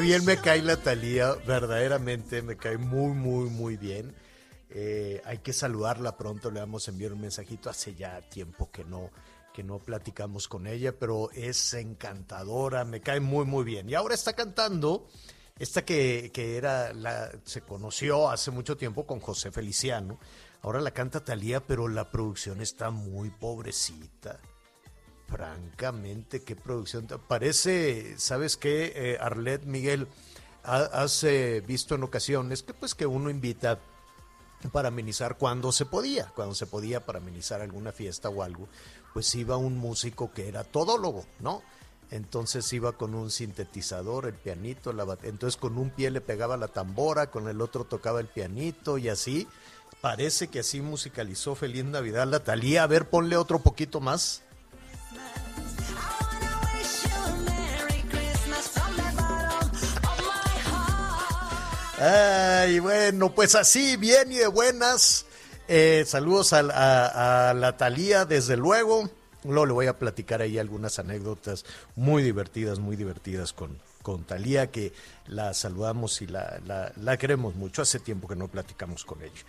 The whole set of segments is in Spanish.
Bien me cae la Talía, verdaderamente me cae muy, muy, muy bien. Eh, hay que saludarla pronto, le vamos a enviar un mensajito. Hace ya tiempo que no, que no platicamos con ella, pero es encantadora, me cae muy, muy bien. Y ahora está cantando esta que, que era se conoció hace mucho tiempo con José Feliciano. Ahora la canta Talía, pero la producción está muy pobrecita. Francamente, qué producción. Parece, ¿sabes qué, eh, Arlet Miguel? ha- Has eh, visto en ocasiones que pues que uno invita para amenizar cuando se podía, cuando se podía para amenizar alguna fiesta o algo, pues iba un músico que era todólogo, ¿no? Entonces iba con un sintetizador, el pianito, la entonces con un pie le pegaba la tambora, con el otro tocaba el pianito y así. Parece que así musicalizó Feliz Navidad la Talía. A ver, ponle otro poquito más. Ay, bueno, pues así, bien y de buenas. Eh, saludos a, la Talía, desde luego. Luego le voy a platicar ahí algunas anécdotas muy divertidas, muy divertidas con, con Talía, que la saludamos y la- la queremos mucho. Hace tiempo que no platicamos con ella.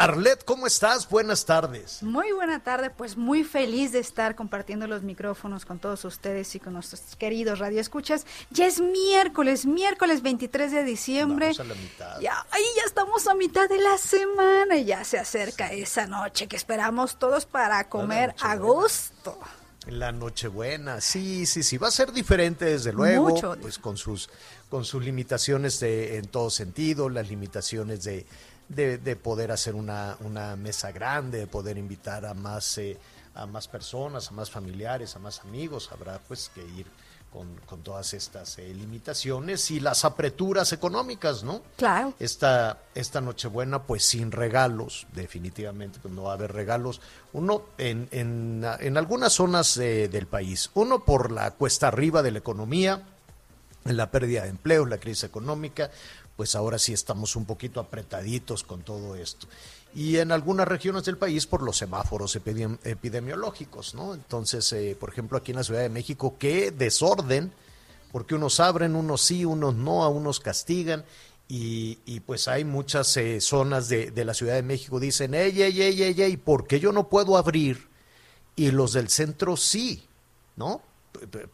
Arlet, ¿cómo estás? Buenas tardes. Muy buena tarde, pues muy feliz de estar compartiendo los micrófonos con todos ustedes y con nuestros queridos radioescuchas. Ya es miércoles, miércoles 23 de diciembre. Vamos a la mitad. Ya, ahí ya estamos a mitad de la semana y ya se acerca esa noche que esperamos todos para comer a gusto. La Nochebuena, sí, sí, sí, va a ser diferente desde luego, Mucho pues con sus, con sus limitaciones de, en todo sentido, las limitaciones de, de, de poder hacer una, una mesa grande, de poder invitar a más, eh, a más personas, a más familiares, a más amigos, habrá pues que ir con, con todas estas eh, limitaciones y las apreturas económicas, ¿no? Claro. esta, esta Nochebuena, pues sin regalos, definitivamente, pues no va a haber regalos. Uno, en, en, en algunas zonas eh, del país, uno por la cuesta arriba de la economía, la pérdida de empleo, la crisis económica, pues ahora sí estamos un poquito apretaditos con todo esto. Y en algunas regiones del país por los semáforos epidem- epidemiológicos, ¿no? Entonces, eh, por ejemplo, aquí en la Ciudad de México, qué desorden, porque unos abren, unos sí, unos no, a unos castigan. Y, y pues hay muchas eh, zonas de, la Ciudad de México dicen, ey, ey, ey, ey, ey, ¿por qué yo no puedo abrir? Y los del centro sí, ¿no?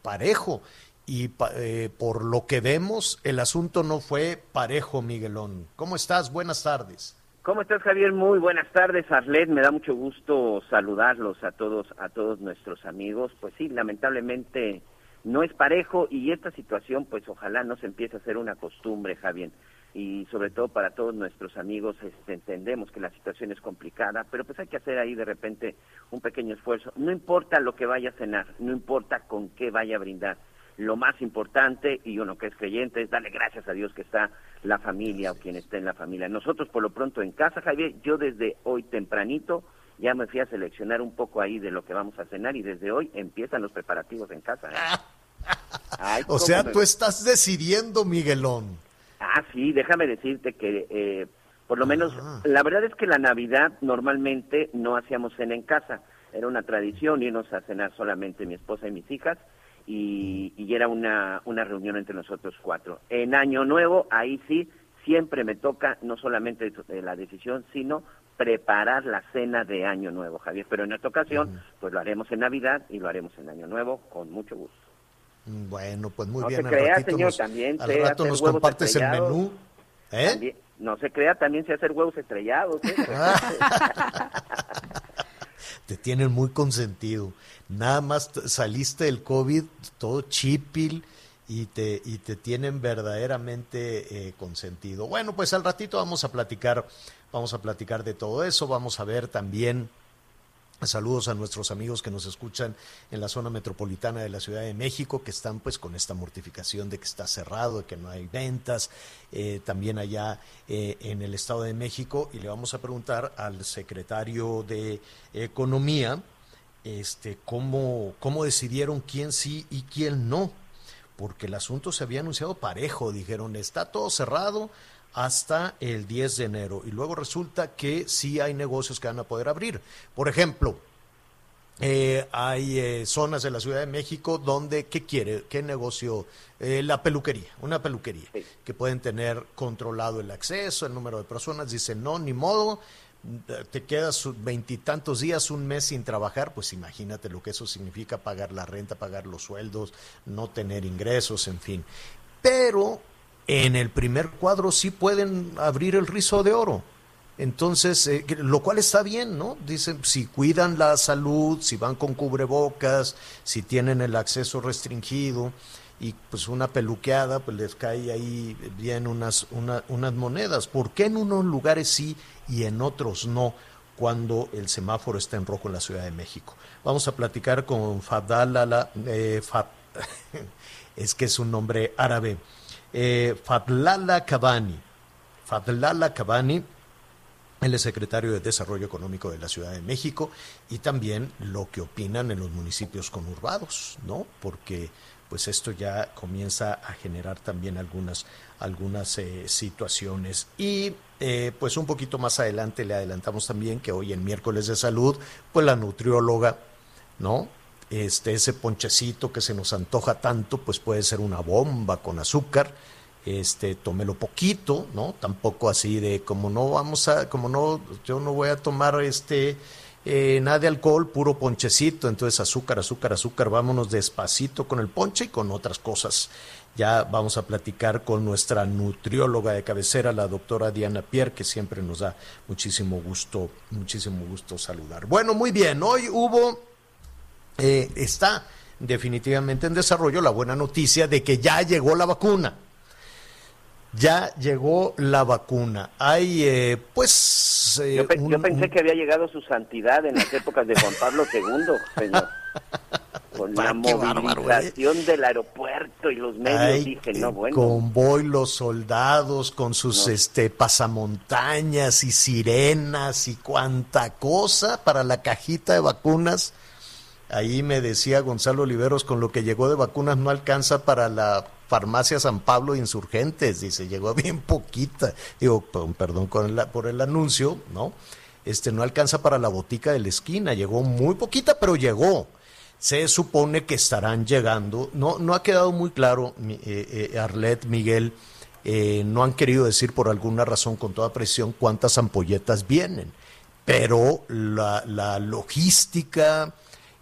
Parejo. Y eh, por lo que vemos, el asunto no fue parejo, Miguelón. ¿Cómo estás? Buenas tardes. ¿Cómo estás, Javier? Muy buenas tardes, Arlet. Me da mucho gusto saludarlos a todos, a todos nuestros amigos. Pues sí, lamentablemente no es parejo y esta situación, pues ojalá no se empiece a hacer una costumbre, Javier. Y sobre todo para todos nuestros amigos, este, entendemos que la situación es complicada, pero pues hay que hacer ahí de repente un pequeño esfuerzo. No importa lo que vaya a cenar, no importa con qué vaya a brindar. Lo más importante y uno que es creyente es darle gracias a Dios que está la familia o quien esté en la familia. Nosotros por lo pronto en casa, Javier, yo desde hoy tempranito ya me fui a seleccionar un poco ahí de lo que vamos a cenar y desde hoy empiezan los preparativos en casa. ¿eh? Ay, O sea, me- tú estás decidiendo, Miguelón. Ah, sí, déjame decirte que eh, por lo menos, Ah. la verdad es que la Navidad normalmente no hacíamos cena en casa, era una tradición irnos a cenar solamente mi esposa y mis hijas y, y era una, una reunión entre nosotros cuatro. En Año Nuevo, ahí sí, siempre me toca no solamente eh, la decisión, sino preparar la cena de Año Nuevo, Javier. Pero en esta ocasión, pues lo haremos en Navidad y lo haremos en Año Nuevo con mucho gusto. Mm, Bueno, pues muy No bien. se al crea, ratito señor, nos, también al rato nos compartes el menú. ¿Eh? También- no se crea, también sé hacer huevos estrellados. ¿eh? Te tienen muy consentido. Nada más saliste del COVID todo chipil y te, y te tienen verdaderamente eh, consentido. Bueno, pues al ratito vamos a platicar, vamos a platicar de todo eso, vamos a ver también Saludos a nuestros amigos que nos escuchan en la zona metropolitana de la Ciudad de México, que están pues con esta mortificación de que está cerrado, de que no hay ventas, eh, también allá eh, en el Estado de México. Y le vamos a preguntar al secretario de Economía este, cómo, cómo decidieron quién sí y quién no, porque el asunto se había anunciado parejo, dijeron, está todo cerrado hasta el 10 de enero. Y luego resulta que sí hay negocios que van a poder abrir. Por ejemplo, eh, hay eh, zonas de la Ciudad de México donde, ¿qué quiere? ¿Qué negocio? Eh, la peluquería, una peluquería, Sí. que pueden tener controlado el acceso, el número de personas. Dicen, no, ni modo, te quedas veintitantos días, un mes sin trabajar, pues imagínate lo que eso significa, pagar la renta, pagar los sueldos, no tener ingresos, en fin. Pero en el primer cuadro sí pueden abrir el rizo de oro. Entonces, eh, lo cual está bien, ¿no? Dicen, si cuidan la salud, si van con cubrebocas, si tienen el acceso restringido y pues una peluqueada, pues les cae ahí bien unas, una- unas monedas. ¿Por qué en unos lugares sí y en otros no? cuando el semáforo está en rojo en la Ciudad de México. Vamos a platicar con Fadalala, eh, Fat- es que es un nombre árabe, eh, Fadlala Kabani. Fadlala Kabani, él es secretario de Desarrollo Económico de la Ciudad de México y también lo que opinan en los municipios conurbados, ¿no? Porque pues esto ya comienza a generar también algunas, algunas eh, situaciones. Y eh, pues un poquito más adelante le adelantamos también que hoy en miércoles de salud, pues la nutrióloga, ¿no? Este, ese ponchecito que se nos antoja tanto, pues puede ser una bomba con azúcar, este, tómelo poquito, ¿no? Tampoco así de como no vamos a, como no, yo no voy a tomar este eh, nada de alcohol, puro ponchecito, entonces azúcar, azúcar, azúcar, vámonos despacito con el ponche y con otras cosas. Ya vamos a platicar con nuestra nutrióloga de cabecera, la doctora Diana Pierre, que siempre nos da muchísimo gusto, muchísimo gusto saludar. Bueno, muy bien, hoy hubo eh, está definitivamente en desarrollo la buena noticia de que ya llegó la vacuna. Ya llegó la vacuna. Hay, eh, pues... eh, Yo, pe- un- yo pensé un- que había llegado su santidad en las épocas de Juan Pablo II, señor. Con la Ah, qué bárbaro, movilización del aeropuerto y los medios, Ay, dije, no, bueno. convoy, los soldados con sus No. este pasamontañas y sirenas y cuanta cosa para la cajita de vacunas. Ahí me decía Gonzalo Oliveros, con lo que llegó de vacunas no alcanza para la farmacia San Pablo Insurgentes, dice, llegó bien poquita. Digo, perdón, por el anuncio, ¿no? Este no alcanza para la botica de la esquina, llegó muy poquita, pero llegó. Se supone que estarán llegando, no, no ha quedado muy claro, eh, eh, Arlet, Miguel, eh, no han querido decir por alguna razón con toda presión cuántas ampolletas vienen, pero la logística,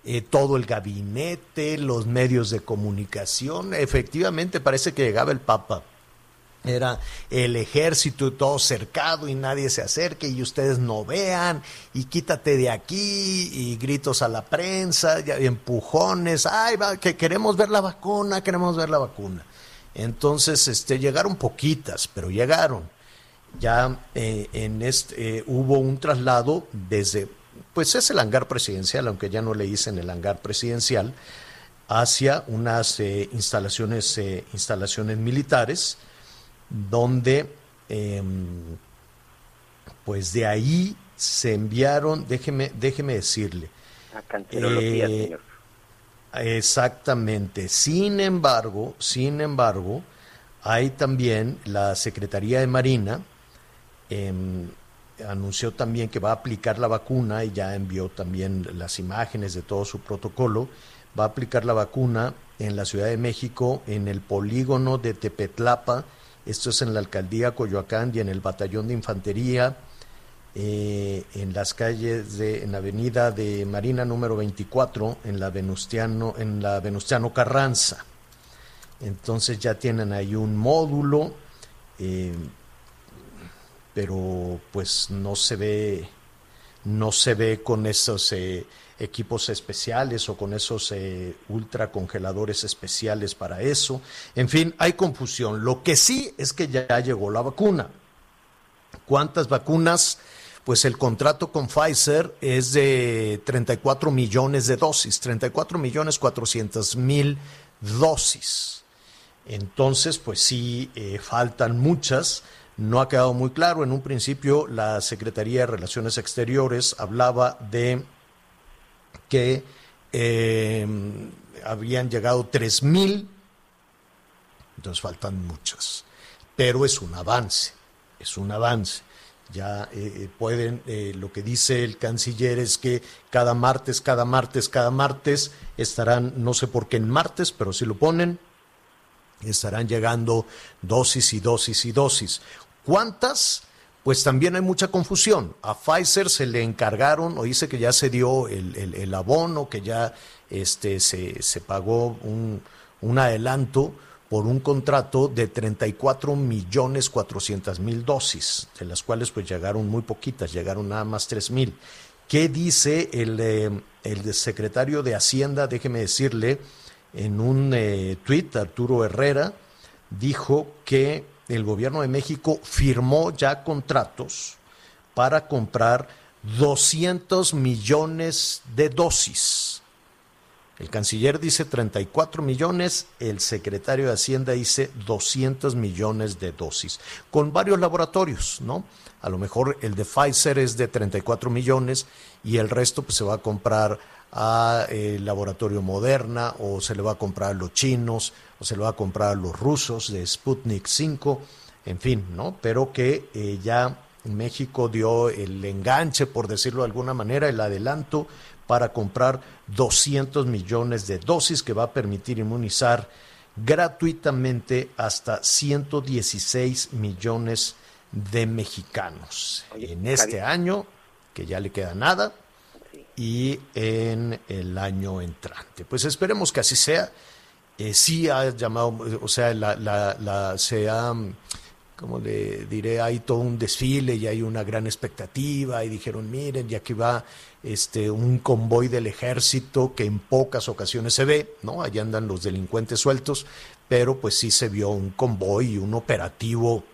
eh, todo el gabinete, los medios de comunicación, efectivamente parece que llegaba el Papa. Era el ejército todo cercado y nadie se acerque y ustedes no vean y quítate de aquí y gritos a la prensa y empujones, ay, va, que queremos ver la vacuna, queremos ver la vacuna. Entonces, este, llegaron poquitas, pero llegaron. Ya eh, en este eh, hubo un traslado desde, pues es el hangar presidencial, aunque ya no le dicen el hangar presidencial, hacia unas eh, instalaciones, eh, instalaciones militares, donde em, pues de ahí se enviaron, déjeme, déjeme decirle, A cancerología, Eh, señor. Exactamente. Sin embargo, sin embargo, hay también la Secretaría de Marina em, anunció también que va a aplicar la vacuna y ya envió también las imágenes de todo su protocolo. Va a aplicar la vacuna en la Ciudad de México, en el polígono de Tepetlapa, esto es en la alcaldía Coyoacán y en el batallón de infantería, eh, en las calles de, en la avenida de Marina número 24, en la Venustiano, en la Venustiano Carranza. Entonces ya tienen ahí un módulo, eh, pero pues no se ve, no se ve con esos eh, equipos especiales o con esos eh, ultracongeladores especiales para eso. En fin, hay confusión. Lo que sí es que ya llegó la vacuna. ¿Cuántas vacunas? Pues el contrato con Pfizer es de 34 millones de dosis, 34 millones 400 mil dosis. Entonces, pues sí, eh, faltan muchas. No ha quedado muy claro. En un principio, la Secretaría de Relaciones Exteriores hablaba de que eh, habían llegado 3 mil, entonces faltan muchas. Pero es un avance, es un avance. Ya eh, pueden, eh, lo que dice el canciller es que cada martes, cada martes, cada martes estarán, no sé por qué en martes, pero si lo ponen, estarán llegando dosis y dosis y dosis. ¿Cuántas? Pues también hay mucha confusión. A Pfizer se le encargaron, o dice que ya se dio el, el- el abono, que ya este, se, se pagó un, un adelanto por un contrato de 34 millones 400 mil dosis, de las cuales pues llegaron muy poquitas, llegaron nada más 3 mil. ¿Qué dice el, eh, el secretario de Hacienda? Déjeme decirle, en un eh, tuit, Arturo Herrera dijo que el gobierno de México firmó ya contratos para comprar 200 millones de dosis. El canciller dice 34 millones, el secretario de Hacienda dice 200 millones de dosis, con varios laboratorios, ¿no? A lo mejor el de Pfizer es de 34 millones y el resto pues, se va a comprar a eh, el laboratorio Moderna o se le va a comprar a los chinos o se le va a comprar a los rusos de Sputnik 5, en fin, ¿no? Pero que eh, ya México dio el enganche, por decirlo de alguna manera, el adelanto para comprar 200 millones de dosis que va a permitir inmunizar gratuitamente hasta 116 millones de mexicanos Oye, en este Javier. año, que ya le queda nada. Y en el año entrante. Pues esperemos que así sea. Eh, sí ha llamado, o sea, la, se ha, como le diré, hay todo un desfile y hay una gran expectativa y dijeron, miren, ya que va este, un convoy del ejército que en pocas ocasiones se ve, ¿no? Allá andan los delincuentes sueltos, pero pues sí se vio un convoy y un operativo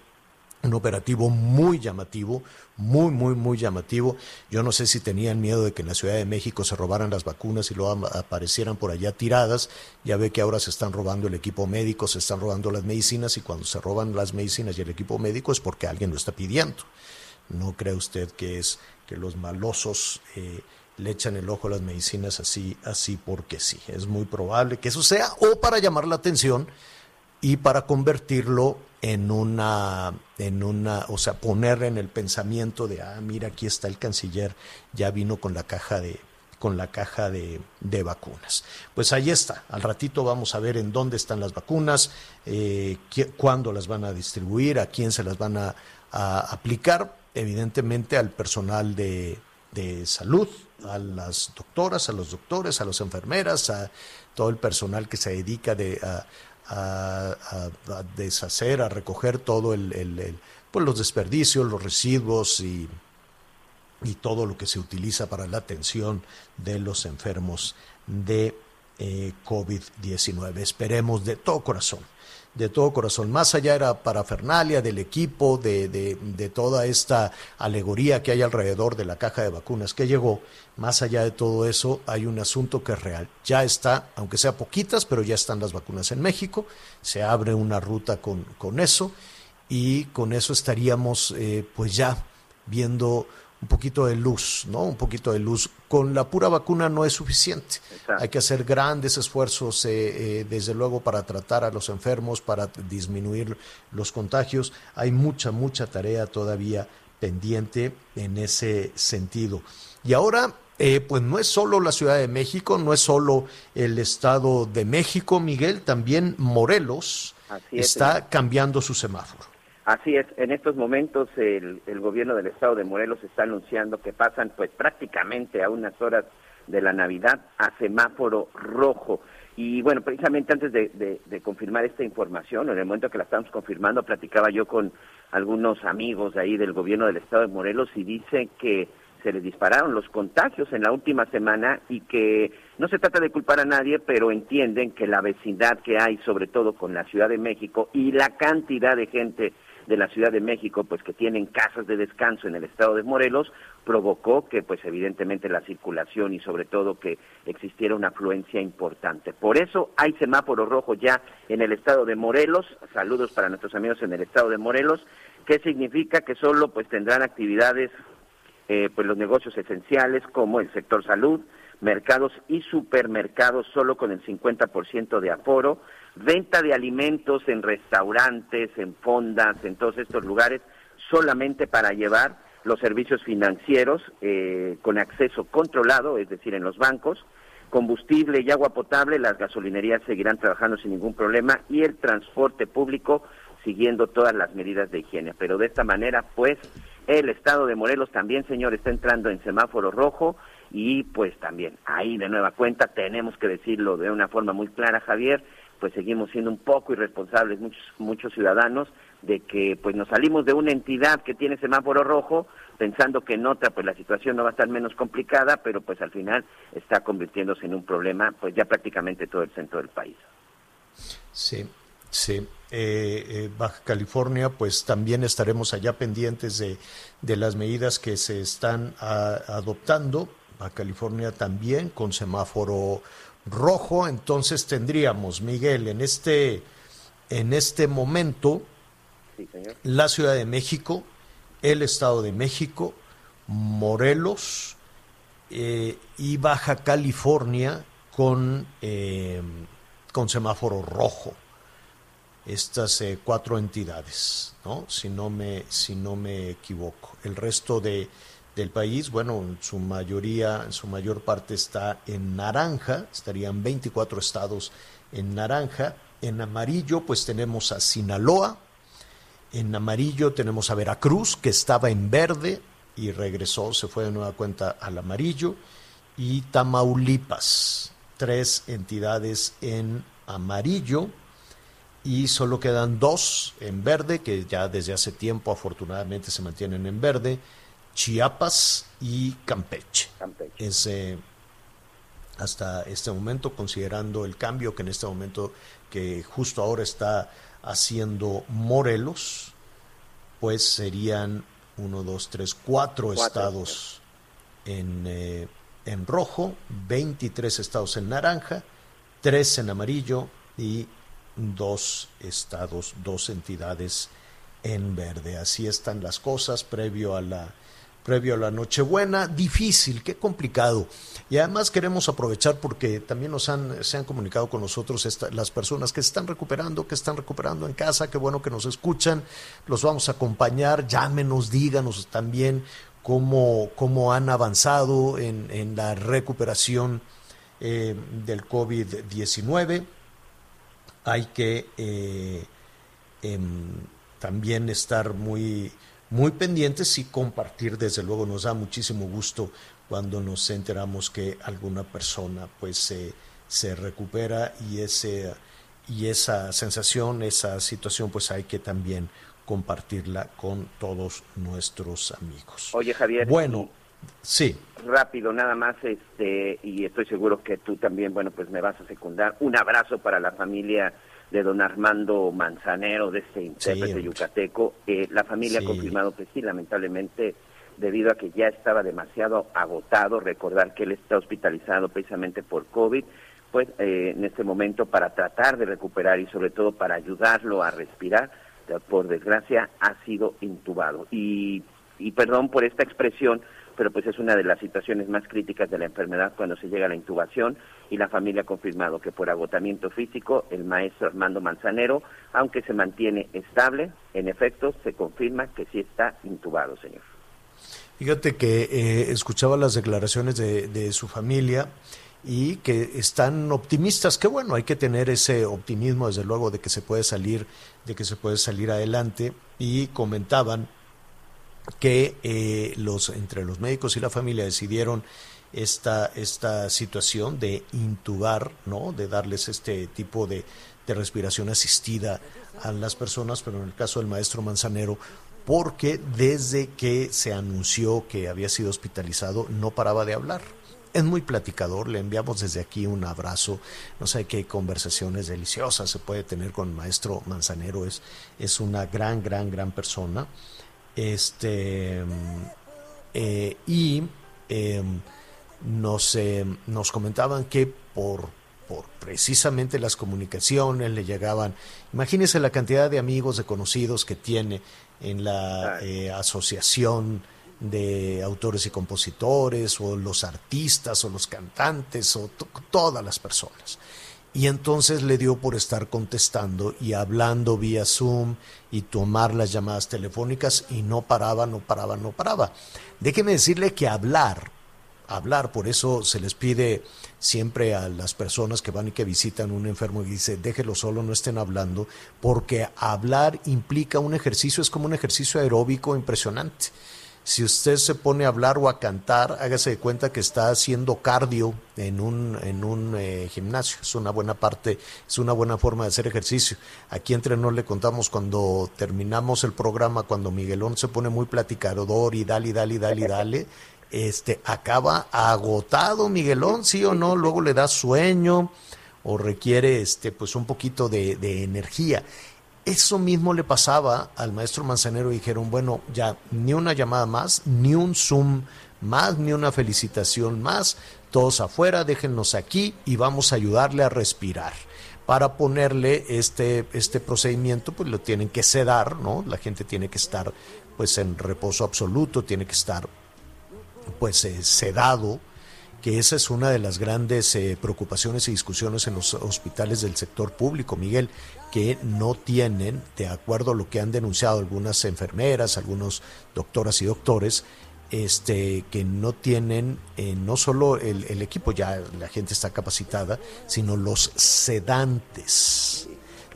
un operativo muy llamativo, muy, muy, muy llamativo. Yo no sé si tenían miedo de que en la Ciudad de México se robaran las vacunas y luego aparecieran por allá tiradas. Ya ve que ahora se están robando el equipo médico, se están robando las medicinas y cuando se roban las medicinas y el equipo médico es porque alguien lo está pidiendo. ¿No cree usted que es que los malosos eh, le echan el ojo a las medicinas así, así porque sí? Es muy probable que eso sea o para llamar la atención y para convertirlo en una, en una, o sea, poner en el pensamiento de, ah, mira, aquí está el canciller, ya vino con la caja de, con la caja de, de vacunas. Pues ahí está, al ratito vamos a ver en dónde están las vacunas, eh, cuándo las van a distribuir, a quién se las van a, a aplicar, evidentemente al personal de, de salud, a las doctoras, a los doctores, a las enfermeras, a todo el personal que se dedica de, a, a- deshacer, a recoger todo el, el- el- pues los desperdicios, los residuos y, y todo lo que se utiliza para la atención de los enfermos de eh, COVID-19. Esperemos de todo corazón de todo corazón. Más allá era parafernalia del equipo, de, de, de toda esta alegoría que hay alrededor de la caja de vacunas que llegó, más allá de todo eso, hay un asunto que es real. Ya está, aunque sea poquitas, pero ya están las vacunas en México, se abre una ruta con, con eso y con eso estaríamos eh, pues ya viendo un poquito de luz, ¿no? Un poquito de luz. Con la pura vacuna no es suficiente. Exacto. Hay que hacer grandes esfuerzos, eh, eh, desde luego, para tratar a los enfermos, para disminuir los contagios. Hay mucha, mucha tarea todavía pendiente en ese sentido. Y ahora, eh, pues no es solo la Ciudad de México, no es solo el Estado de México, Miguel, también Morelos es, está señor. cambiando su semáforo. Así es, en estos momentos el, el gobierno del estado de Morelos está anunciando que pasan pues prácticamente a unas horas de la Navidad a semáforo rojo. Y bueno, precisamente antes de, confirmar esta información, en el momento que la estamos confirmando, platicaba yo con algunos amigos de ahí del gobierno del estado de Morelos y dicen que se les dispararon los contagios en la última semana y que no se trata de culpar a nadie, pero entienden que la vecindad que hay, sobre todo con la Ciudad de México y la cantidad de gente de la Ciudad de México, pues que tienen casas de descanso en el estado de Morelos, provocó que pues evidentemente la circulación y sobre todo que existiera una afluencia importante. Por eso hay semáforo rojo ya en el estado de Morelos. Saludos para nuestros amigos en el estado de Morelos, que significa que solo pues tendrán actividades eh, pues los negocios esenciales como el sector salud, mercados y supermercados solo con el 50% de aforo, venta de alimentos en restaurantes, en fondas, en todos estos lugares, solamente para llevar los servicios financieros eh, con acceso controlado, es decir, en los bancos, combustible y agua potable, las gasolinerías seguirán trabajando sin ningún problema y el transporte público siguiendo todas las medidas de higiene. Pero de esta manera, pues, el estado de Morelos también, señor, está entrando en semáforo rojo y pues también ahí de nueva cuenta tenemos que decirlo de una forma muy clara, Javier, pues seguimos siendo un poco irresponsables muchos muchos ciudadanos de que pues nos salimos de una entidad que tiene semáforo rojo pensando que en otra pues la situación no va a estar menos complicada, pero pues al final está convirtiéndose en un problema pues ya prácticamente todo el centro del país. Sí, sí. Eh, eh, Baja California, pues también estaremos allá pendientes de, de las medidas que se están a- adoptando. Baja California también con semáforo rojo. Entonces tendríamos, Miguel, en este, en este momento, Sí, señor. la Ciudad de México, el Estado de México, Morelos eh, y Baja California con, eh, con semáforo rojo. Estas eh, cuatro entidades, ¿no? Si no me, si no me equivoco. El resto de, del país, bueno, en su mayoría, en su mayor parte está en naranja, estarían 24 estados en naranja. En amarillo, pues tenemos a Sinaloa, en amarillo tenemos a Veracruz, que estaba en verde y regresó, se fue de nueva cuenta al amarillo. Y Tamaulipas, tres entidades en amarillo. Y solo quedan dos en verde, que ya desde hace tiempo afortunadamente se mantienen en verde. Chiapas y Campeche. Campeche. Es, eh, hasta este momento, considerando el cambio que en este momento, que justo ahora está haciendo Morelos, pues serían uno, dos, tres, cuatro, Cuatro, estados en, eh, en rojo, 23 estados en naranja, tres en amarillo y dos estados, dos entidades en verde. Así están las cosas previo a la previo a la Nochebuena, difícil, qué complicado. Y además queremos aprovechar porque también nos han, se han comunicado con nosotros esta- las personas que se están recuperando, que están recuperando en casa, qué bueno que nos escuchan, los vamos a acompañar, llámenos, díganos también cómo, cómo han avanzado en, en la recuperación eh, del COVID-19. Hay que eh, em, también estar muy, muy pendientes y compartir, desde luego nos da muchísimo gusto cuando nos enteramos que alguna persona pues se, se recupera y ese y esa sensación, esa situación pues hay que también compartirla con todos nuestros amigos. Oye, Javier, Bueno, sí, rápido nada más este y estoy seguro que tú también bueno pues me vas a secundar un abrazo para la familia de don Armando Manzanero, de este intérprete yucateco. Eh, la familia Sí. ha confirmado que sí, lamentablemente, debido a que ya estaba demasiado agotado, recordar que él está hospitalizado precisamente por COVID, pues eh, en este momento para tratar de recuperar y sobre todo para ayudarlo a respirar, por desgracia ha sido intubado. Y, y perdón por esta expresión, pero pues es una de las situaciones más críticas de la enfermedad cuando se llega a la intubación y la familia ha confirmado que por agotamiento físico el maestro Armando Manzanero, aunque se mantiene estable, en efecto se confirma que sí está intubado, señor. Fíjate que eh, escuchaba las declaraciones de, de su familia y que están optimistas, que bueno, hay que tener ese optimismo desde luego de que se puede salir, de que se puede salir adelante y comentaban que eh, los entre los médicos y la familia decidieron esta esta situación de intubar, ¿no? De darles este tipo de, de respiración asistida a las personas, pero en el caso del maestro Manzanero porque desde que se anunció que había sido hospitalizado no paraba de hablar. Es muy platicador, le enviamos desde aquí un abrazo. No sé qué conversaciones deliciosas se puede tener con el maestro Manzanero. Es, es una gran, gran, gran persona. Este eh, y eh, nos, eh, nos comentaban que por, por precisamente las comunicaciones le llegaban, imagínense la cantidad de amigos, de conocidos que tiene en la eh, asociación de autores y compositores, o los artistas, o los cantantes, o to- todas las personas. Y entonces le dio por estar contestando y hablando vía Zoom y tomar las llamadas telefónicas y no paraba, no paraba, no paraba. Déjeme decirle que hablar, hablar, por eso se les pide siempre a las personas que van y que visitan un enfermo y dice, déjelo solo, no estén hablando, porque hablar implica un ejercicio, es como un ejercicio aeróbico impresionante. Si usted se pone a hablar o a cantar, hágase de cuenta que está haciendo cardio en un, en un eh, gimnasio. Es una buena parte, es una buena forma de hacer ejercicio. Aquí entre nos le contamos cuando terminamos el programa, cuando Miguelón se pone muy platicador y dale, y dale, dale, y dale, este, acaba agotado Miguelón, sí o no, luego le da sueño o requiere este, pues un poquito de, de energía. Eso mismo le pasaba al maestro Manzanero dijeron, bueno, ya ni una llamada más, ni un Zoom más, ni una felicitación más, todos afuera, déjennos aquí y vamos a ayudarle a respirar. Para ponerle este, este procedimiento, pues lo tienen que sedar, ¿no? La gente tiene que estar pues en reposo absoluto, tiene que estar pues eh, sedado, que esa es una de las grandes eh, preocupaciones y discusiones en los hospitales del sector público, Miguel, que no tienen, de acuerdo a lo que han denunciado algunas enfermeras, algunos doctoras y doctores, este, que no tienen eh, no solo el, el equipo, ya la gente está capacitada, sino los sedantes,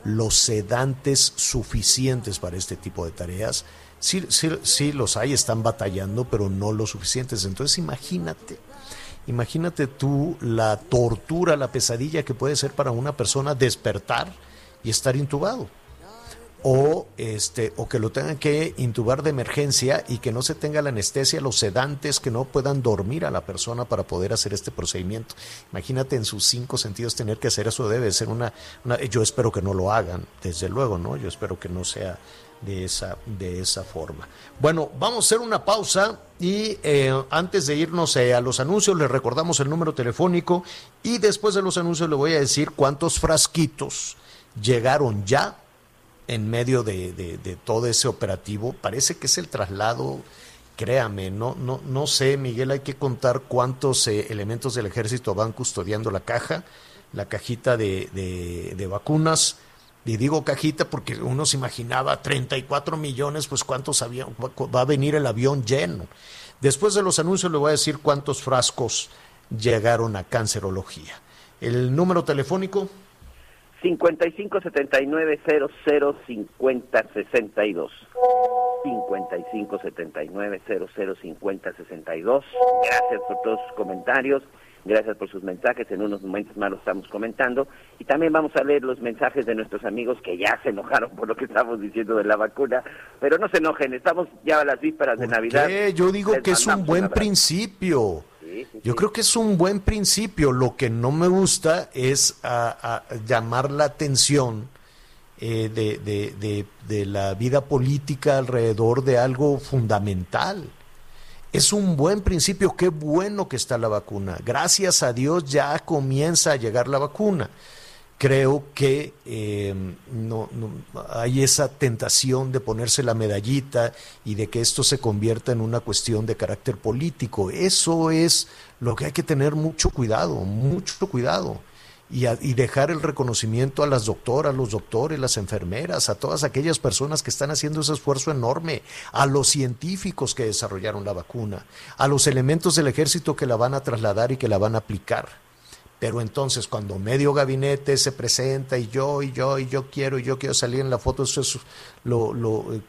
los sedantes suficientes para este tipo de tareas. Sí, sí, sí los hay, están batallando, pero no lo suficientes. Entonces imagínate, imagínate tú la tortura, la pesadilla que puede ser para una persona despertar y estar intubado. O, este, o que lo tengan que intubar de emergencia y que no se tenga la anestesia, los sedantes, que no puedan dormir a la persona para poder hacer este procedimiento. Imagínate en sus cinco sentidos tener que hacer eso, debe ser una, una yo espero que no lo hagan, desde luego, ¿no? Yo espero que no sea de esa, de esa forma. Bueno, vamos a hacer una pausa y eh, antes de irnos eh, a los anuncios les recordamos el número telefónico y después de los anuncios le voy a decir cuántos frasquitos llegaron ya en medio de, de- todo ese operativo. Parece que es el traslado, créame, no, no, no sé, Miguel, hay que contar cuántos eh, elementos del ejército van custodiando la caja, la cajita de- de vacunas. Y digo cajita porque uno se imaginaba 34 millones, pues cuántos aviones, va a venir el avión lleno. Después de los anuncios le voy a decir cuántos frascos llegaron a cancerología. El número telefónico 55 79 00 50 62. 55 79 00 50 62. Gracias por todos sus comentarios. Gracias por sus mensajes. En unos momentos más los estamos comentando. Y también vamos a leer los mensajes de nuestros amigos que ya se enojaron por lo que estamos diciendo de la vacuna. Pero no se enojen, estamos ya a las vísperas de ¿Por Navidad. qué? Yo digo Les que es un buen principio. Sí, sí, Yo sí. creo que es un buen principio. Lo que no me gusta es a- a llamar la atención eh, de, de- de- de la vida política alrededor de algo fundamental. Es un buen principio, qué bueno que está la vacuna. Gracias a Dios ya comienza a llegar la vacuna. Creo que eh, no, no- hay esa tentación de ponerse la medallita y de que esto se convierta en una cuestión de carácter político. Eso es lo que hay que tener mucho cuidado, mucho cuidado y, a- y dejar el reconocimiento a las doctoras, los doctores, las enfermeras, a todas aquellas personas que están haciendo ese esfuerzo enorme, a los científicos que desarrollaron la vacuna, a los elementos del ejército que la van a trasladar y que la van a aplicar. Pero entonces cuando medio gabinete se presenta y yo, y yo, y yo quiero, y yo quiero salir en la foto, eso es lo, lo, eh,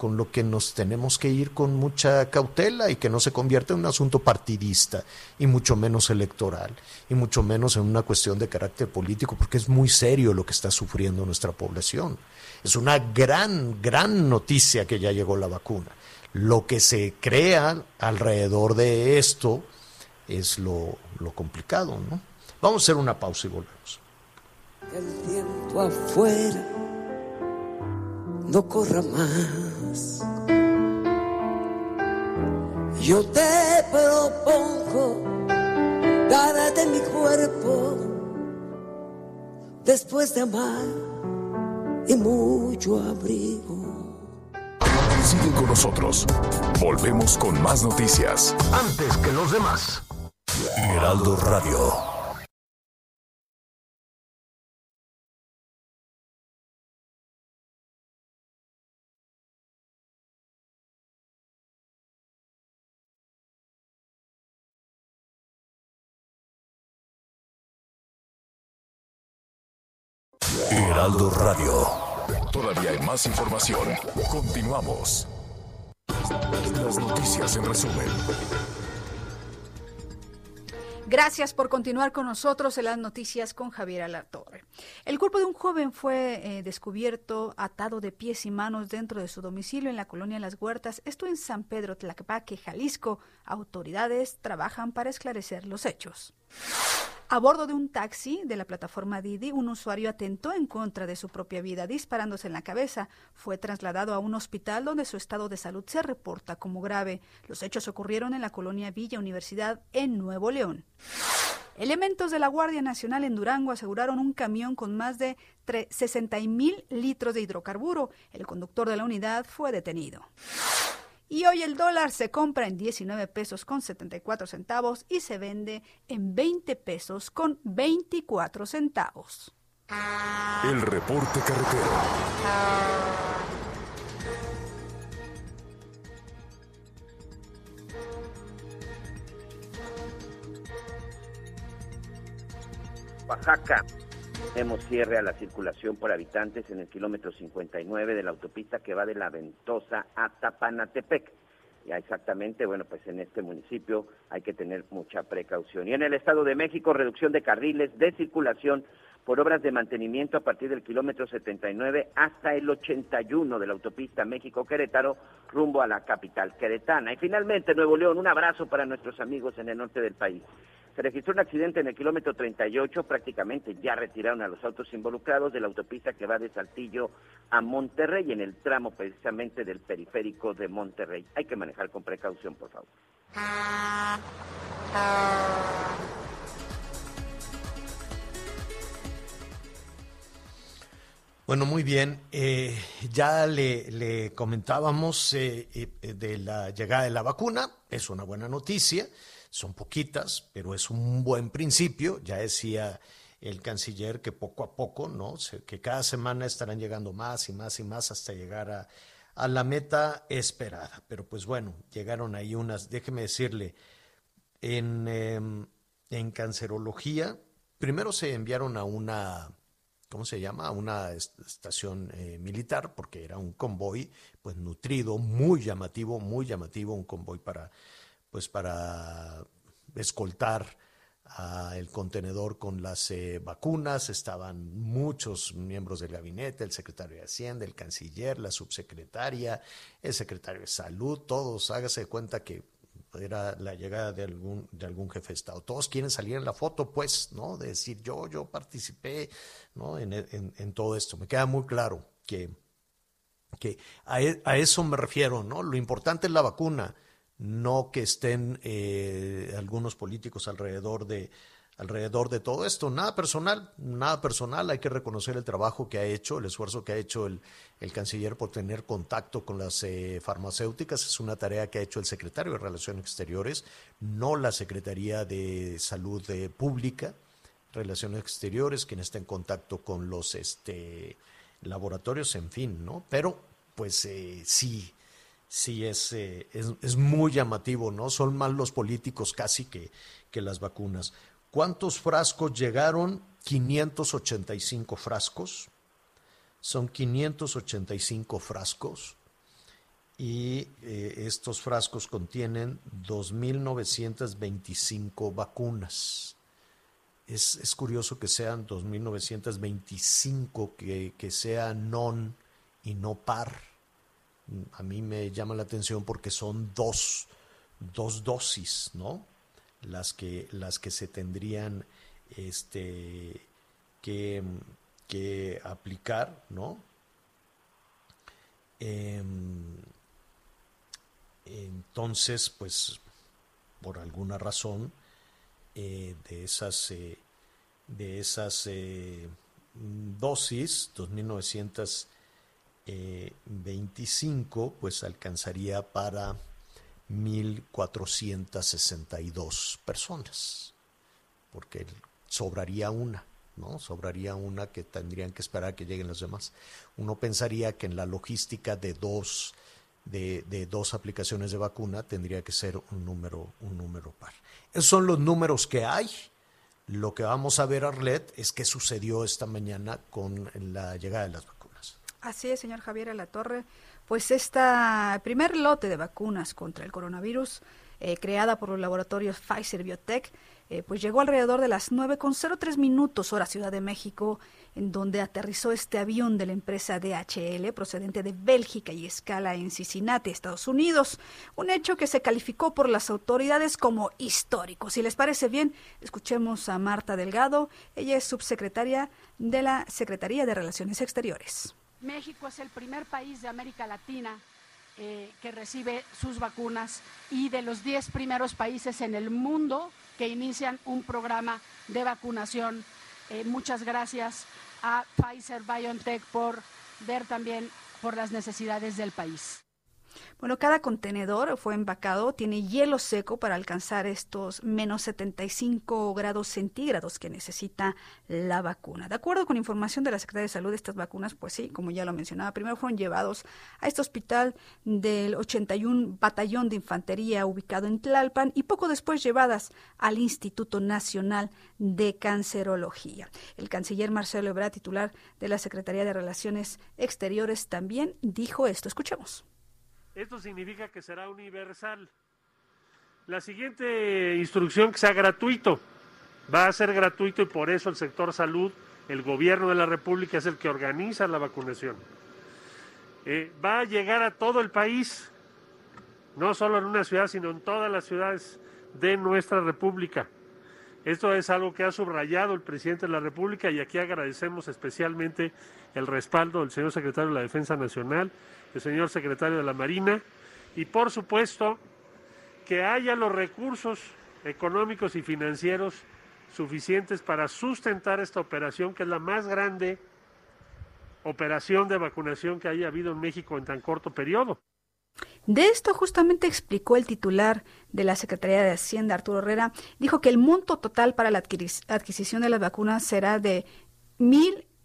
con lo que nos tenemos que ir con mucha cautela y que no se convierta en un asunto partidista y mucho menos electoral y mucho menos en una cuestión de carácter político, porque es muy serio lo que está sufriendo nuestra población. Es una gran, gran noticia que ya llegó la vacuna. Lo que se crea alrededor de esto es lo, lo complicado, ¿no? Vamos a hacer una pausa y volvemos. El viento afuera no corra más. Yo te propongo darte mi cuerpo después de amar y mucho abrigo. Sigue con nosotros. Volvemos con más noticias. Antes que los demás. Heraldo Radio. Heraldo Radio. Todavía hay más información. Continuamos. Las noticias en resumen. Gracias por continuar con nosotros en las noticias con Javier Alatorre. El cuerpo de un joven fue eh, descubierto atado de pies y manos dentro de su domicilio en la colonia Las Huertas, esto en San Pedro Tlaquepaque, Jalisco. Autoridades trabajan para esclarecer los hechos. A bordo de un taxi de la plataforma Didi, un usuario atentó en contra de su propia vida disparándose en la cabeza. Fue trasladado a un hospital donde su estado de salud se reporta como grave. Los hechos ocurrieron en la colonia Villa Universidad en Nuevo León. Elementos de la Guardia Nacional en Durango aseguraron un camión con más de 60 mil litros de hidrocarburo. El conductor de la unidad fue detenido. Y hoy el dólar se compra en 19 pesos con 74 centavos y se vende en 20 pesos con 24 centavos. El reporte carretero. Oaxaca. Tenemos cierre a la circulación por habitantes en el kilómetro 59 de la autopista que va de La Ventosa a Tapanatepec. Ya exactamente, bueno, pues en este municipio hay que tener mucha precaución. Y en el Estado de México, reducción de carriles de circulación por obras de mantenimiento a partir del kilómetro 79 hasta el 81 de la autopista México-Querétaro rumbo a la capital queretana. Y finalmente, Nuevo León, un abrazo para nuestros amigos en el norte del país. Se registró un accidente en el kilómetro 38, prácticamente ya retiraron a los autos involucrados de la autopista que va de Saltillo a Monterrey, en el tramo precisamente del periférico de Monterrey. Hay que manejar con precaución, por favor. Bueno, muy bien. Eh, ya le, comentábamos eh, eh, de la llegada de la vacuna. Es una buena noticia. Son poquitas, pero es un buen principio. Ya decía el canciller que poco a poco, ¿no? Que cada semana estarán llegando más y más y más hasta llegar a, la meta esperada. Pero pues bueno, llegaron ahí unas, déjeme decirle, en, em, en cancerología, primero se enviaron a una, ¿cómo se llama? A una est- estación eh, militar, porque era un convoy, pues nutrido, muy llamativo, muy llamativo, un convoy para, pues para escoltar a el contenedor con las eh, vacunas, estaban muchos miembros del gabinete, el secretario de Hacienda, el canciller, la subsecretaria, el secretario de Salud, todos, hágase cuenta que era la llegada de algún, de algún jefe de Estado. Todos quieren salir en la foto, pues, ¿no? De decir, yo, yo participé, ¿no? En, en- en todo esto. Me queda muy claro que, que a, e- a eso me refiero, ¿no? Lo importante es la vacuna, no que estén eh, algunos políticos alrededor de alrededor de todo esto. Nada personal, nada personal. Hay que reconocer el trabajo que ha hecho, el esfuerzo que ha hecho el, el canciller por tener contacto con las eh, farmacéuticas. Es una tarea que ha hecho el secretario de Relaciones Exteriores, no la Secretaría de Salud eh, Pública, Relaciones Exteriores, quien está en contacto con los este, laboratorios, en fin, ¿no? Pero, pues sí, sí es, eh, es, es muy llamativo, ¿no? Son más los políticos casi que, que las vacunas. ¿Cuántos frascos llegaron? 585 frascos. Son 585 frascos. Y eh, estos frascos contienen 2.925 vacunas. Es, es curioso que sean 2.925, que, que sea non y no par. A mí me llama la atención porque son dos, dos dosis, ¿no? Las que, las que se tendrían este, que, que aplicar, ¿no? Em, entonces, pues, por alguna razón, eh, de esas, eh, de esas eh, dosis, 2.925, pues alcanzaría para 1.462 personas, porque sobraría una, ¿no? Sobraría una que tendrían que esperar a que lleguen las demás. Uno pensaría que en la logística de dos, de, de dos aplicaciones de vacuna tendría que ser un número, un número par. Esos son los números que hay. Lo que vamos a ver, Arlet, es qué sucedió esta mañana con la llegada de las vacunas. Así es, señor Javier Alatorre. Pues este primer lote de vacunas contra el coronavirus, eh, creada por los laboratorios Pfizer Biotech, eh, pues llegó alrededor de las 9.03 minutos hora Ciudad de México, en donde aterrizó este avión de la empresa DHL procedente de Bélgica y escala en Cincinnati, Estados Unidos. Un hecho que se calificó por las autoridades como histórico. Si les parece bien, escuchemos a Marta Delgado. Ella es subsecretaria de la Secretaría de Relaciones Exteriores. México es el primer país de América Latina eh, que recibe sus vacunas y de los 10 primeros países en el mundo que inician un programa de vacunación. Eh, muchas gracias a Pfizer BioNTech por ver también por las necesidades del país. Bueno, cada contenedor fue empacado, tiene hielo seco para alcanzar estos menos 75 grados centígrados que necesita la vacuna. De acuerdo con información de la Secretaría de Salud, estas vacunas, pues sí, como ya lo mencionaba, primero fueron llevados a este hospital del 81 Batallón de Infantería ubicado en Tlalpan y poco después llevadas al Instituto Nacional de Cancerología. El canciller Marcelo Ebrard, titular de la Secretaría de Relaciones Exteriores, también dijo esto. Escuchemos. Esto significa que será universal. La siguiente instrucción que sea gratuito. Va a ser gratuito y por eso el sector salud, el gobierno de la República es el que organiza la vacunación. Eh, va a llegar a todo el país, no solo en una ciudad, sino en todas las ciudades de nuestra República. Esto es algo que ha subrayado el presidente de la República y aquí agradecemos especialmente el respaldo del señor secretario de la Defensa Nacional, el señor secretario de la Marina y por supuesto que haya los recursos económicos y financieros suficientes para sustentar esta operación que es la más grande operación de vacunación que haya habido en México en tan corto periodo. De esto justamente explicó el titular de la Secretaría de Hacienda, Arturo Herrera, dijo que el monto total para la adquisición de las vacunas será de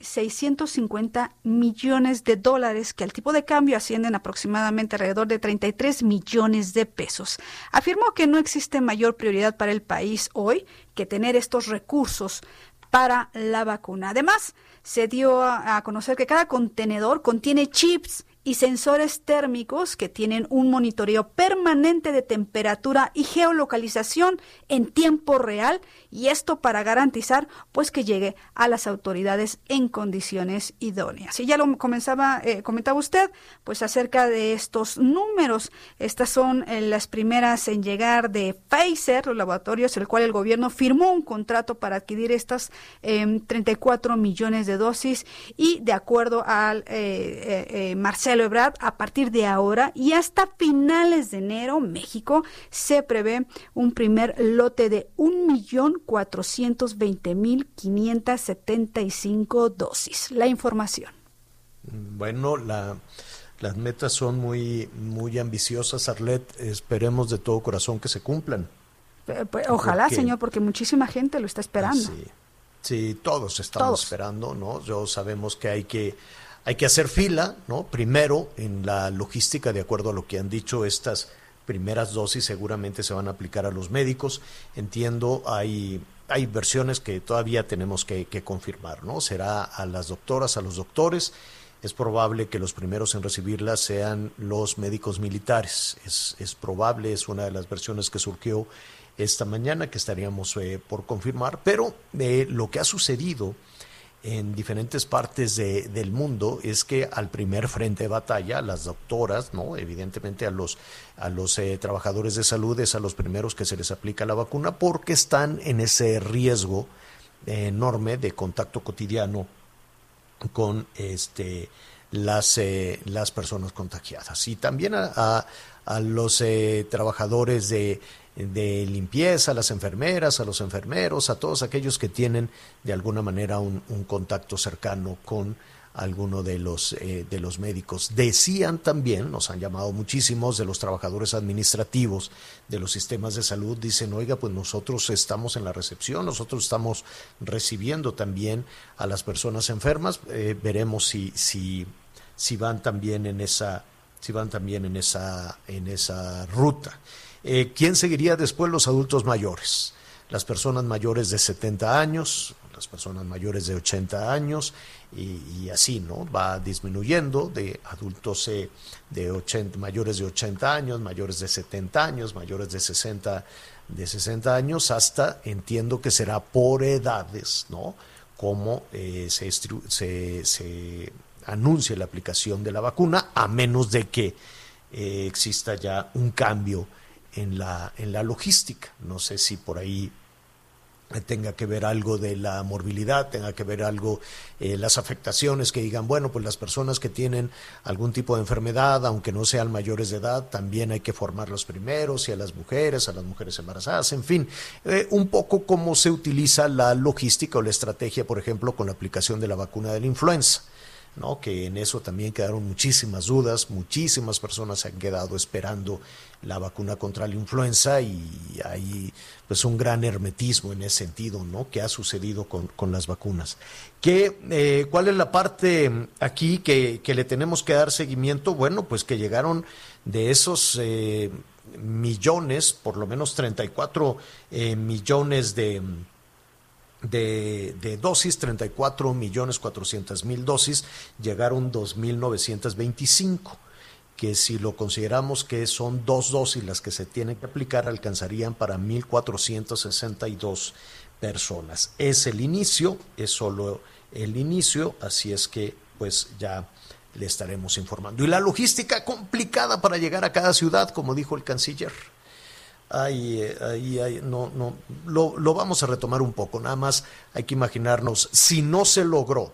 1.650 millones de dólares, que al tipo de cambio ascienden aproximadamente alrededor de 33 millones de pesos. Afirmó que no existe mayor prioridad para el país hoy que tener estos recursos para la vacuna. Además, se dio a conocer que cada contenedor contiene chips y sensores térmicos que tienen un monitoreo permanente de temperatura y geolocalización en tiempo real y esto para garantizar pues que llegue a las autoridades en condiciones idóneas. Y ya lo comenzaba eh, comentaba usted pues acerca de estos números. Estas son eh, las primeras en llegar de Pfizer, los laboratorios, el cual el gobierno firmó un contrato para adquirir estas eh, 34 millones de dosis y de acuerdo al eh, eh, Marcelo Ebrard, a partir de ahora y hasta finales de enero, México se prevé un primer lote de 1.420.575 dosis. La información. Bueno, la, las metas son muy, muy ambiciosas, Arlet. Esperemos de todo corazón que se cumplan. Pues, Ojalá, Porque- señor, porque muchísima gente lo está esperando. Sí, sí, todos estamos Todos. esperando, ¿no? Yo sabemos que hay que hay que hacer fila, ¿no? Primero en la logística, de acuerdo a lo que han dicho estas primeras dosis, seguramente se van a aplicar a los médicos. Entiendo, hay hay versiones que todavía tenemos que, confirmar, ¿no? Será a las doctoras, a los doctores. Es probable que los primeros en recibirlas sean los médicos militares. Es, es probable, es una de las versiones que surgió esta mañana que estaríamos eh, por confirmar, pero eh, lo que ha sucedido en diferentes partes de- del mundo es que al primer frente de batalla, las doctoras, no, evidentemente a los a los eh, trabajadores de salud es a los primeros que se les aplica la vacuna porque están en ese riesgo enorme de contacto cotidiano con este las eh, las personas contagiadas. Y también a, a- a los eh, trabajadores de, de limpieza, a las enfermeras, a los enfermeros, a todos aquellos que tienen de alguna manera un, contacto cercano con alguno de los eh, de los médicos. Decían también, nos han llamado muchísimos de los trabajadores administrativos de los sistemas de salud, dicen, oiga, pues nosotros estamos en la recepción, nosotros estamos recibiendo también a las personas enfermas, eh, veremos si, si, si van también en esa, si van también en esa, en esa ruta. Eh, ¿Quién seguiría después los adultos mayores? Las personas mayores de 70 años, las personas mayores de 80 años y, así, ¿no? Va disminuyendo de adultos eh, de 80, mayores de 80 años, mayores de 70 años, mayores de 60, de 60 años, hasta entiendo que será por edades, ¿no? Como eh, se, se, anuncie la aplicación de la vacuna, a menos de que exista ya un cambio en la, en la logística. No sé si por ahí tenga que ver algo de la morbilidad, tenga que ver algo eh, las afectaciones que digan, bueno, pues las personas que tienen algún tipo de enfermedad, aunque no sean mayores de edad, también hay que formarlos primeros y a las mujeres, a las mujeres embarazadas, en fin, eh, un poco cómo se utiliza la logística o la estrategia, por ejemplo, con la aplicación de la vacuna de la influenza. ¿No? que en eso también quedaron muchísimas dudas, muchísimas personas se han quedado esperando la vacuna contra la influenza y hay pues un gran hermetismo en ese sentido, ¿no? ¿Qué ha sucedido con, con las vacunas? ¿Qué, eh, ¿Cuál es la parte aquí que, que le tenemos que dar seguimiento? Bueno, pues que llegaron de esos eh, millones, por lo menos 34 eh, millones de de, de dosis, 34 millones 400 mil dosis, llegaron 2.925, que si lo consideramos que son dos dosis las que se tienen que aplicar, alcanzarían para 1.462 personas. Es el inicio, es solo el inicio, así es que pues ya le estaremos informando. Y la logística complicada para llegar a cada ciudad, como dijo el canciller. Ahí, ahí, ahí, no, no, lo, lo vamos a retomar un poco, nada más hay que imaginarnos, si no se logró,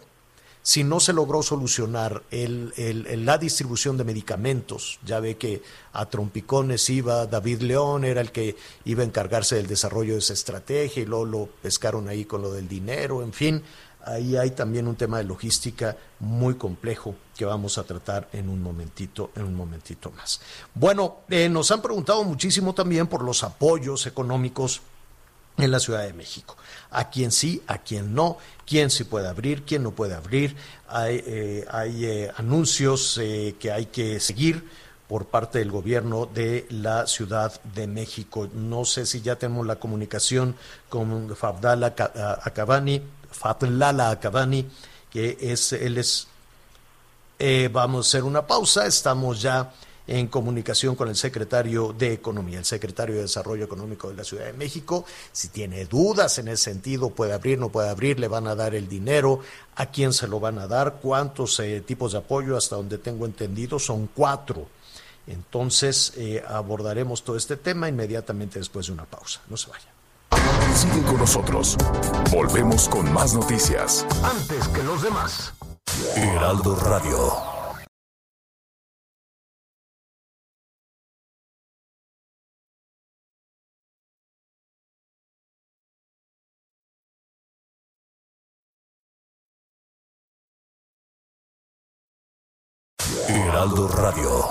si no se logró solucionar el- el- la distribución de medicamentos, ya ve que a trompicones iba David León, era el que iba a encargarse del desarrollo de esa estrategia y luego lo pescaron ahí con lo del dinero, en fin, ahí hay también un tema de logística muy complejo que vamos a tratar en un momentito, en un momentito más. Bueno, eh, nos han preguntado muchísimo también por los apoyos económicos en la Ciudad de México. A quién sí, a quién no, quién sí puede abrir, quién no puede abrir. Hay, eh, eh, anuncios eh, que hay que seguir por parte del gobierno de la Ciudad de México. No sé si ya tenemos la comunicación con Fabdala Acabani, Fatlala Acabani, que es, él es eh, vamos a hacer una pausa. Estamos ya en comunicación con el secretario de Economía, el secretario de Desarrollo Económico de la Ciudad de México. Si tiene dudas en ese sentido, puede abrir, no puede abrir, le van a dar el dinero, a quién se lo van a dar, cuántos eh, tipos de apoyo, hasta donde tengo entendido, son cuatro. Entonces eh, abordaremos todo este tema inmediatamente después de una pausa. No se vaya. Sigue con nosotros. Volvemos con más noticias. Antes que los demás. Heraldo Radio. Heraldo Radio.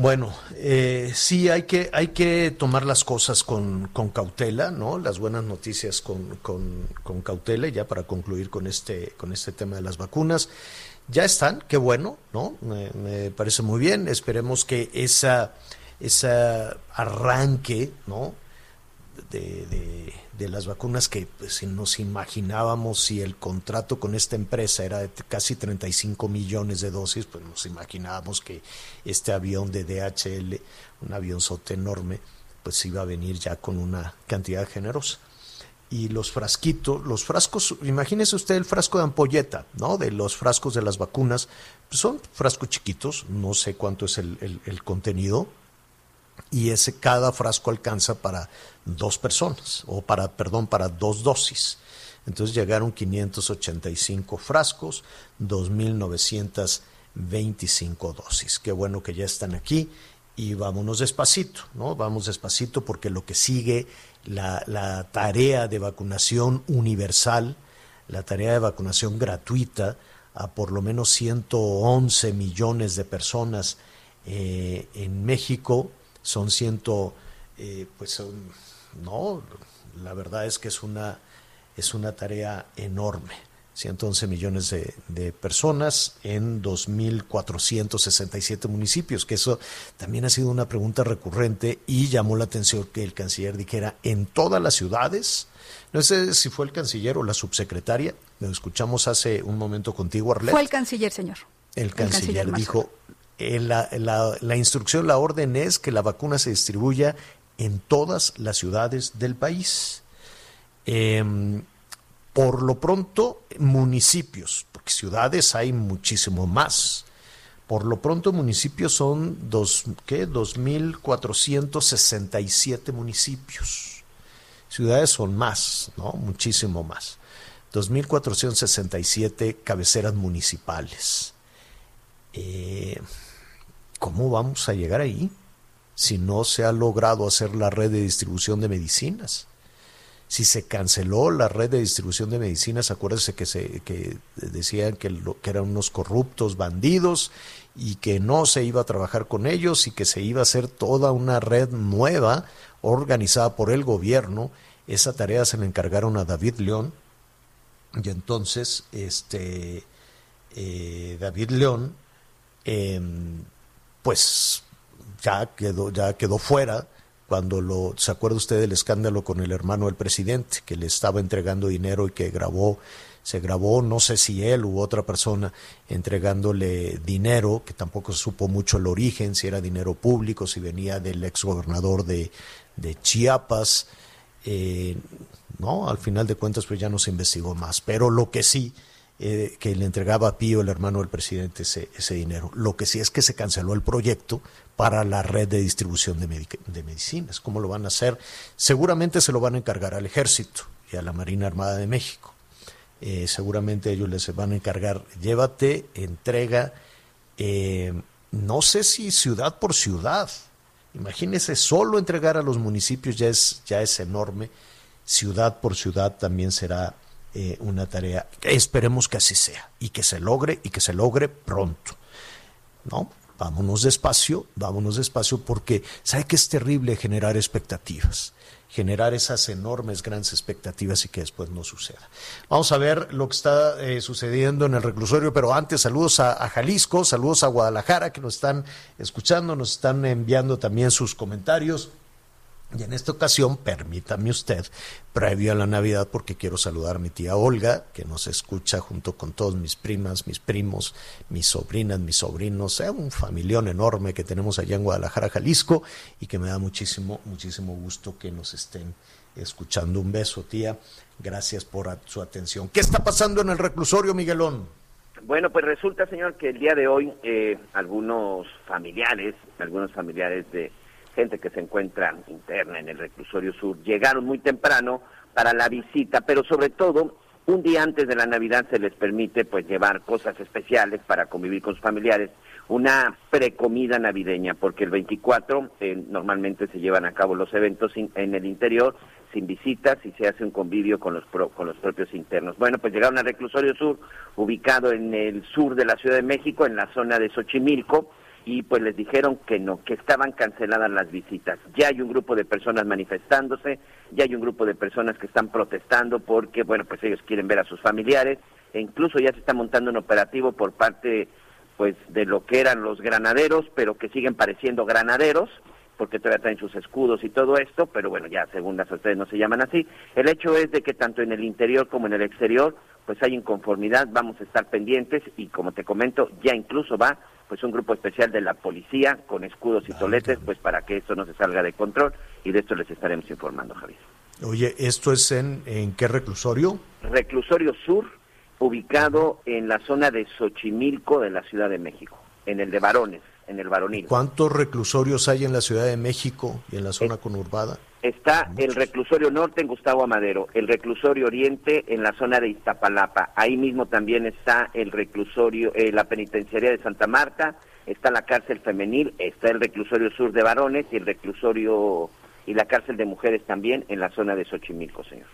Bueno, eh, sí hay que, hay que tomar las cosas con, con cautela, ¿no? Las buenas noticias con, con, cautela, ya para concluir con este, con este tema de las vacunas. Ya están, qué bueno, ¿no? Me, parece muy bien. Esperemos que esa, esa arranque, ¿no? de- de las vacunas que pues, nos imaginábamos si el contrato con esta empresa era de casi 35 millones de dosis, pues nos imaginábamos que este avión de DHL, un avionzote enorme, pues iba a venir ya con una cantidad generosa. Y los frasquitos, los frascos, imagínese usted el frasco de ampolleta, ¿no? De los frascos de las vacunas, pues son frascos chiquitos, no sé cuánto es el- el contenido, y ese cada frasco alcanza para dos personas o para perdón para dos dosis. Entonces llegaron 585 frascos 2925 dosis. Qué bueno que ya están aquí y vámonos despacito no vamos despacito porque lo que sigue la, la tarea de vacunación universal la tarea de vacunación gratuita a por lo menos 111 millones de personas eh, en México son ciento eh, pues son, no la verdad es que es una es una tarea enorme 111 millones de, de personas en 2.467 municipios, que eso también ha sido una pregunta recurrente y llamó la atención que el canciller dijera en todas las ciudades, no sé si fue el canciller o la subsecretaria, lo escuchamos hace un momento contigo, Arlet. Fue el canciller, señor. El canciller, Marcelo. dijo, eh, la, instrucción, la orden es que la vacuna se distribuya en todas las ciudades del país. Em, por lo pronto, municipios, porque ciudades hay muchísimo más. Por lo pronto, municipios son dos, ¿qué? 2.467 municipios. Ciudades son más, ¿no? Muchísimo más. 2.467 cabeceras municipales. Eh, ¿Cómo vamos a llegar ahí si no se ha logrado hacer la red de distribución de medicinas? Si se canceló la red de distribución de medicinas, acuérdense que, se, que decían que, que eran unos corruptos bandidos y que no se iba a trabajar con ellos y que se iba a hacer toda una red nueva organizada por el gobierno. Esa tarea se le encargaron a David León, y entonces, este, eh, David León, em, pues ya quedó, ya quedó fuera cuando lo, ¿se acuerda usted del escándalo con el hermano del presidente, que le estaba entregando dinero y que grabó, se grabó, no sé si él u otra persona, entregándole dinero, que tampoco se supo mucho el origen, si era dinero público, si venía del exgobernador de, de Chiapas, eh, no, al final de cuentas pues ya no se investigó más, pero lo que sí, eh, que le entregaba a Pío, el hermano del presidente, ese, ese dinero. Lo que sí es que se canceló el proyecto para la red de distribución de, de medicinas. ¿Cómo lo van a hacer? Seguramente se lo van a encargar al ejército y a la Marina Armada de México. Eh, seguramente ellos les van a encargar, llévate, entrega, eh, no sé si ciudad por ciudad. Imagínese, solo entregar a los municipios ya es, ya es enorme. Ciudad por ciudad también será eh, una tarea. Esperemos que así sea y que se logre y que se logre pronto. ¿No? vámonos despacio, vámonos despacio porque sabe que es terrible generar expectativas, generar esas enormes, grandes expectativas y que después no suceda. Vamos a ver lo que está eh, sucediendo en el reclusorio, pero antes saludos a, a Jalisco, saludos a Guadalajara que nos están escuchando, nos están enviando también sus comentarios. Y en esta ocasión, permítame usted, previo a la Navidad, porque quiero saludar a mi tía Olga, que nos escucha junto con todas mis primas, mis primos, mis sobrinas, mis sobrinos, es un familión enorme que tenemos allá en Guadalajara, Jalisco, y que me da muchísimo, muchísimo gusto que nos estén escuchando. Un beso, tía. Gracias por su atención. ¿Qué está pasando en el reclusorio, Miguelón? Bueno, pues resulta, señor, que el día de hoy eh, algunos familiares, algunos familiares de gente que se encuentra interna en el reclusorio sur, llegaron muy temprano para la visita, pero sobre todo un día antes de la Navidad se les permite pues llevar cosas especiales para convivir con sus familiares, una precomida navideña, porque el 24 eh, normalmente se llevan a cabo los eventos en el interior sin visitas y se hace un convivio con los pro- con los propios internos. Bueno, pues llegaron al reclusorio sur, ubicado en el sur de la Ciudad de México, en la zona de Xochimilco, y pues les dijeron que no, que estaban canceladas las visitas. Ya hay un grupo de personas manifestándose, ya hay un grupo de personas que están protestando porque, bueno, pues ellos quieren ver a sus familiares, e incluso ya se está montando un operativo por parte pues de lo que eran los granaderos, pero que siguen pareciendo granaderos, porque todavía traen sus escudos y todo esto, pero bueno, ya según las autoridades no se llaman así. El hecho es de que tanto en el interior como en el exterior, pues hay inconformidad, vamos a estar pendientes y como te comento, ya incluso va pues un grupo especial de la policía con escudos y toletes, pues para que esto no se salga de control y de esto les estaremos informando, Javier. Oye, ¿esto es en, en qué reclusorio? Reclusorio Sur, ubicado en la zona de Xochimilco de la Ciudad de México, en el de varones, en el varonil. ¿Cuántos reclusorios hay en la Ciudad de México y en la zona conurbada? Está el reclusorio norte en Gustavo Amadero, el reclusorio oriente en la zona de Iztapalapa. Ahí mismo también está el reclusorio, eh, la penitenciaría de Santa Marta, está la cárcel femenil, está el reclusorio sur de varones y el reclusorio y la cárcel de mujeres también en la zona de Xochimilco, señor.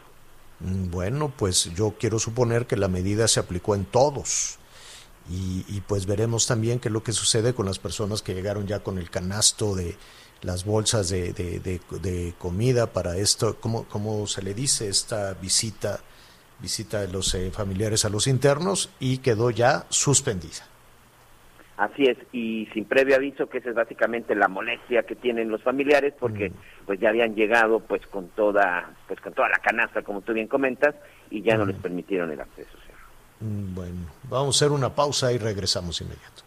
Mm, Bueno, pues yo quiero suponer que la medida se aplicó en todos. Y, y pues veremos también qué es lo que sucede con las personas que llegaron ya con el canasto de las bolsas de, de- de- de comida para esto, ¿cómo, cómo se le dice esta visita, visita de los eh, familiares a los internos y quedó ya suspendida. Así es, y sin previo aviso, que esa es básicamente la molestia que tienen los familiares, porque pues ya habían llegado pues con toda, pues con toda la canasta, como tú bien comentas, y ya no les permitieron el acceso. Mm, Bueno, vamos a hacer una pausa y regresamos inmediato.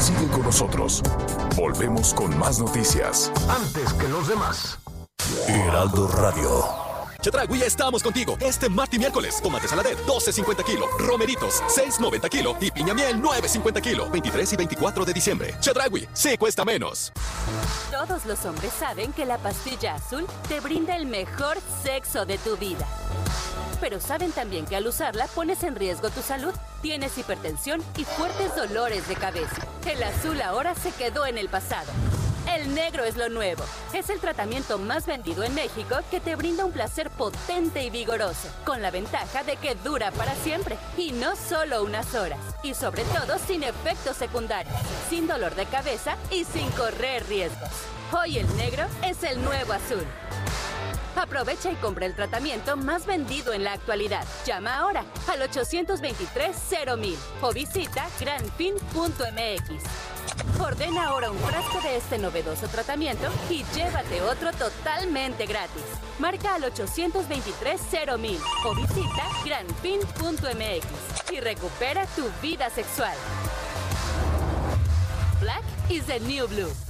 Sigue con nosotros. Volvemos con más noticias. Antes que los demás. Heraldo Radio. Chedragui, estamos contigo. Este martes y miércoles, tomate saladet 12.50 kilo, romeritos 6.90 kilo y piña miel 9.50 kilo. 23 y 24 de diciembre. Chedragui, sí cuesta menos. Todos los hombres saben que la pastilla azul te brinda el mejor sexo de tu vida. Pero saben también que al usarla pones en riesgo tu salud, tienes hipertensión y fuertes dolores de cabeza. El azul ahora se quedó en el pasado. El negro es lo nuevo. Es el tratamiento más vendido en México que te brinda un placer potente y vigoroso, con la ventaja de que dura para siempre y no solo unas horas. Y sobre todo sin efectos secundarios, sin dolor de cabeza y sin correr riesgos. Hoy el negro es el nuevo azul. Aprovecha y compra el tratamiento más vendido en la actualidad. Llama ahora al 823-0000 o visita granfin.mx. Ordena ahora un frasco de este novedoso tratamiento y llévate otro totalmente gratis. Marca al 823-0000 o visita granfin.mx y recupera tu vida sexual. Black is the new blue.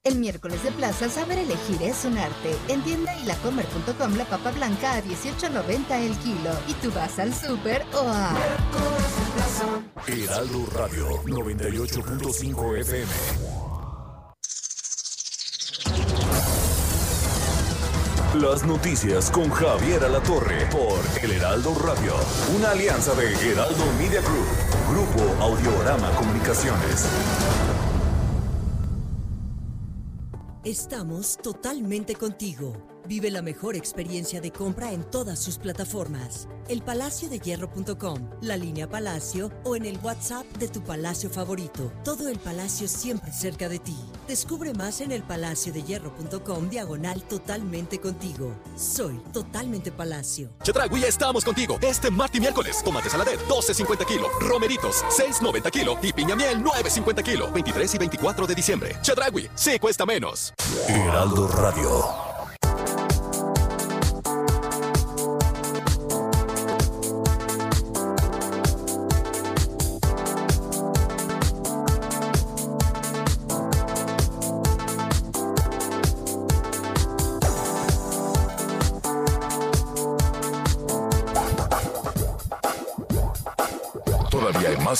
El miércoles de plaza, saber elegir es un arte. En tienda y lacomer.com la papa blanca a 18.90 el kilo. Y tú vas al súper o a... Heraldo Radio 98.5 FM. Las noticias con Javier Alatorre por El Heraldo Radio. Una alianza de Heraldo Media Group, Grupo Audiorama Comunicaciones. Estamos totalmente contigo. Vive la mejor experiencia de compra en todas sus plataformas. Elpalaciodehierro.com, la línea Palacio o en el WhatsApp de tu palacio favorito. Todo el palacio siempre cerca de ti. Descubre más en elpalaciodehierro.com diagonal totalmente contigo. Soy totalmente palacio. Chedragui, estamos contigo. Este martes y miércoles, tomate saladet, 12.50 kilo, romeritos, 6.90 kilo y piña miel, 9.50 kilo, 23 y 24 de diciembre. Chedragui, sí cuesta menos. Heraldo Radio.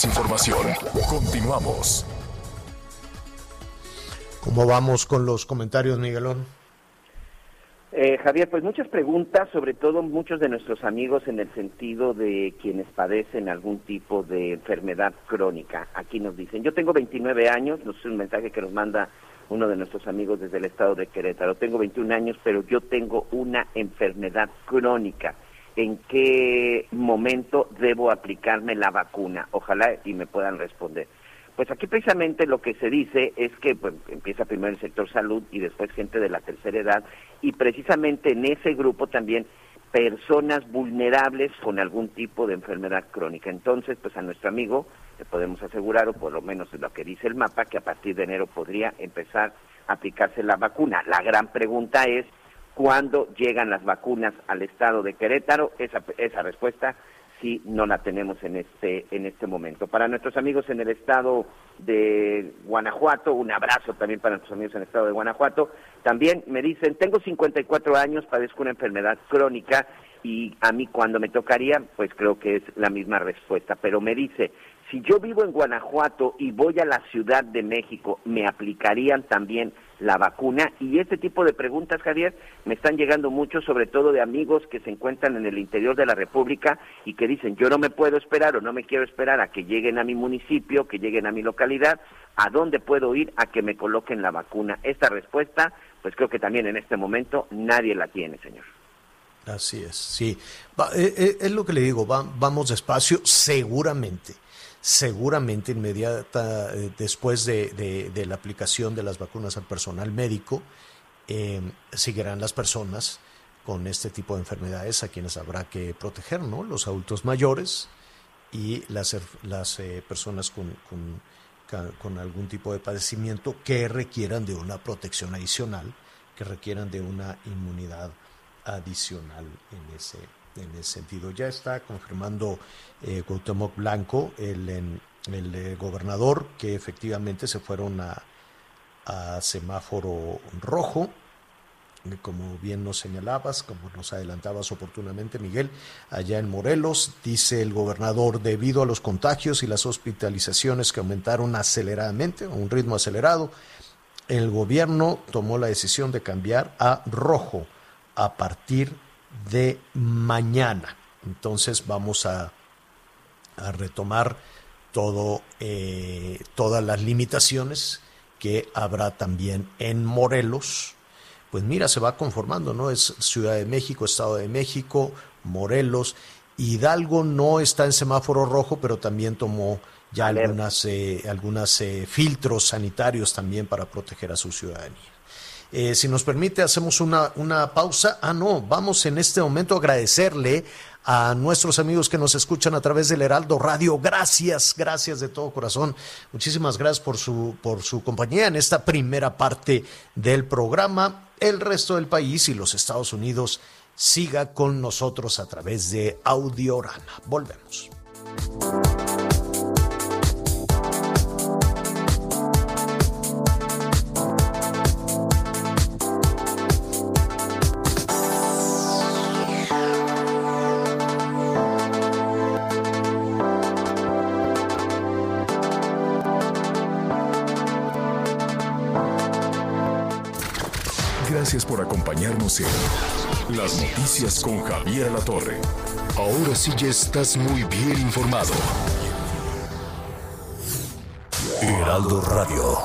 Más información. Continuamos. ¿Cómo vamos con los comentarios, Miguelón? Eh, Javier, pues muchas preguntas, sobre todo muchos de nuestros amigos en el sentido de quienes padecen algún tipo de enfermedad crónica. Aquí nos dicen, yo tengo 29 años, no es un mensaje que nos manda uno de nuestros amigos desde el estado de Querétaro. Tengo 21 años, pero yo tengo una enfermedad crónica. ¿En qué momento debo aplicarme la vacuna? Ojalá y me puedan responder. Pues aquí precisamente lo que se dice es que pues, empieza primero el sector salud y después gente de la tercera edad y precisamente en ese grupo también personas vulnerables con algún tipo de enfermedad crónica. Entonces, pues a nuestro amigo le podemos asegurar, o por lo menos lo que dice el mapa, que a partir de enero podría empezar a aplicarse la vacuna. La gran pregunta es, ¿cuándo llegan las vacunas al estado de Querétaro? Esa, esa respuesta sí no la tenemos en este en este momento. Para nuestros amigos en el estado de Guanajuato, un abrazo también para nuestros amigos en el estado de Guanajuato. También me dicen, tengo 54 años, padezco una enfermedad crónica y a mí cuando me tocaría, pues creo que es la misma respuesta. Pero me dice, si yo vivo en Guanajuato y voy a la Ciudad de México, ¿me aplicarían también la vacuna? Y este tipo de preguntas, Javier, me están llegando mucho, sobre todo de amigos que se encuentran en el interior de la República y que dicen, yo no me puedo esperar o no me quiero esperar a que lleguen a mi municipio, que lleguen a mi localidad, ¿a dónde puedo ir a que me coloquen la vacuna? Esta respuesta, pues creo que también en este momento nadie la tiene, señor. Así es, sí. Va- eh, eh, es lo que le digo, va- vamos despacio, seguramente, seguramente inmediata eh, después de, de- la aplicación de las vacunas al personal médico, eh, seguirán las personas con este tipo de enfermedades a quienes habrá que proteger, ¿no? Los adultos mayores y las, er- las eh, personas con, con, con algún tipo de padecimiento que requieran de una protección adicional, que requieran de una inmunidad adicional en ese, en ese sentido. Ya está confirmando eh, Cuauhtémoc Blanco, el, en- el eh, gobernador, que efectivamente se fueron a, a semáforo rojo, como bien nos señalabas, como nos adelantabas oportunamente, Miguel, allá en Morelos, dice el gobernador, debido a los contagios y las hospitalizaciones que aumentaron aceleradamente, a un ritmo acelerado, el gobierno tomó la decisión de cambiar a rojo a partir de mañana. Entonces vamos a, a retomar todo, eh, todas las limitaciones que habrá también en Morelos. Pues mira, se va conformando, ¿no? Es Ciudad de México, Estado de México, Morelos. Hidalgo no está en semáforo rojo, pero también tomó ya algunas, eh, algunas eh, filtros sanitarios también para proteger a su ciudadanía. Eh, si nos permite, hacemos una, una pausa. Ah, no, vamos en este momento a agradecerle a nuestros amigos que nos escuchan a través del Heraldo Radio. Gracias, gracias de todo corazón. Muchísimas gracias por su, por su compañía en esta primera parte del programa. El resto del país y los Estados Unidos siga con nosotros a través de Audiorama. Volvemos. Acompañarnos en Las Noticias con Javier La Torre. Ahora sí ya estás muy bien informado. Heraldo Radio.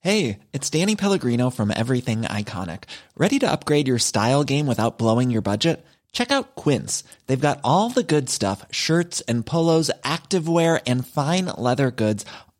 Hey, it's Danny Pellegrino from Everything Iconic. Ready to upgrade your style game without blowing your budget? Check out Quince. They've got all the good stuff shirts and polos, activewear, and fine leather goods,